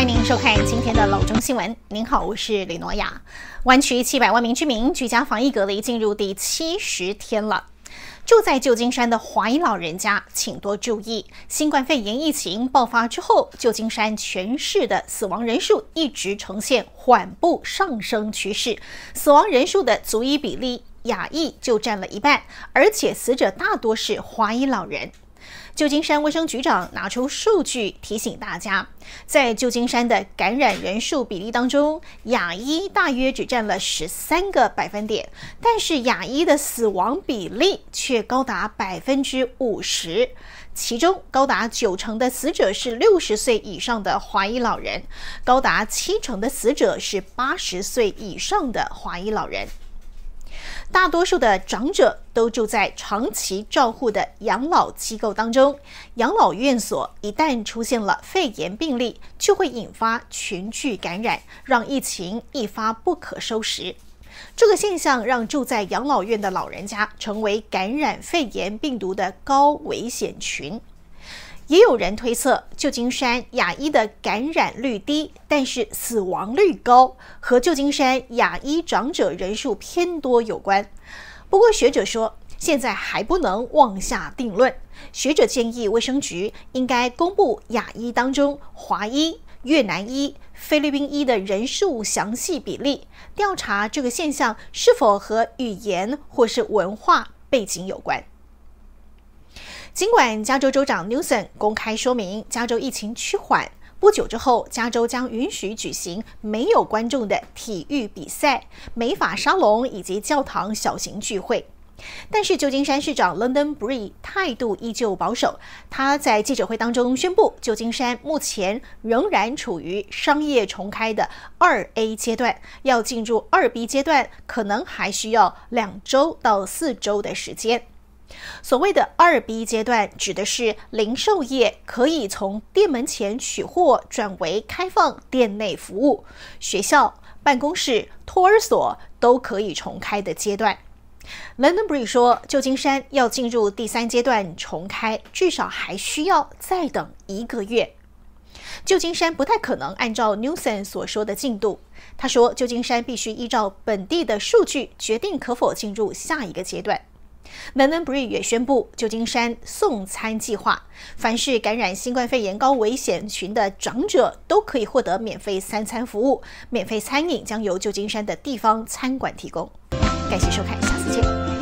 欢迎您收看今天的老中新闻。您好，我是李诺亚。湾区七百万名居民居家防疫隔离进入第七十天了。住在旧金山的华裔老人家，请多注意，新冠肺炎疫情爆发之后，旧金山全市的死亡人数一直呈现缓步上升趋势，死亡人数的族裔比例，亚裔就占了一半，而且死者大多是华裔老人。旧金山卫生局长拿出数据提醒大家，在旧金山的感染人数比例当中，亚裔大约只占了十三个百分点，但是亚裔的死亡比例却高达百分之五十，其中高达九成的死者是六十岁以上的华裔老人，高达七成的死者是八十岁以上的华裔老人。大多数的长者都住在长期照护的养老机构当中，养老院所一旦出现了肺炎病例，就会引发群聚感染，让疫情一发不可收拾。这个现象让住在养老院的老人家成为感染肺炎病毒的高危险群。也有人推测，旧金山亚裔的感染率低，但是死亡率高，和旧金山亚裔长者人数偏多有关。不过，学者说，现在还不能妄下定论。学者建议卫生局应该公布亚裔当中华裔、越南裔、菲律宾裔的人数详细比例，调查这个现象是否和语言或是文化背景有关。尽管加州州长 Newsom 公开说明，加州疫情趋缓，不久之后，加州将允许举行没有观众的体育比赛、美法沙龙以及教堂小型聚会，但是旧金山市长 London Bree 态度依旧保守。他在记者会当中宣布，旧金山目前仍然处于商业重开的二 A 阶段，要进入二 B 阶段，可能还需要两周到四周的时间。所谓的二 B 阶段，指的是零售业可以从店门前取货转为开放店内服务，学校、办公室、托儿所都可以重开的阶段。London Bree 说，旧金山要进入第三阶段重开，至少还需要再等一个月。旧金山不太可能按照 Newsom 所说的进度。他说，旧金山必须依照本地的数据决定可否进入下一个阶段。门门 Bree 也宣布，旧金山送餐计划，凡是感染新冠肺炎高危险群的长者都可以获得免费三餐服务，免费餐饮将由旧金山的地方餐馆提供。感谢收看，下次见。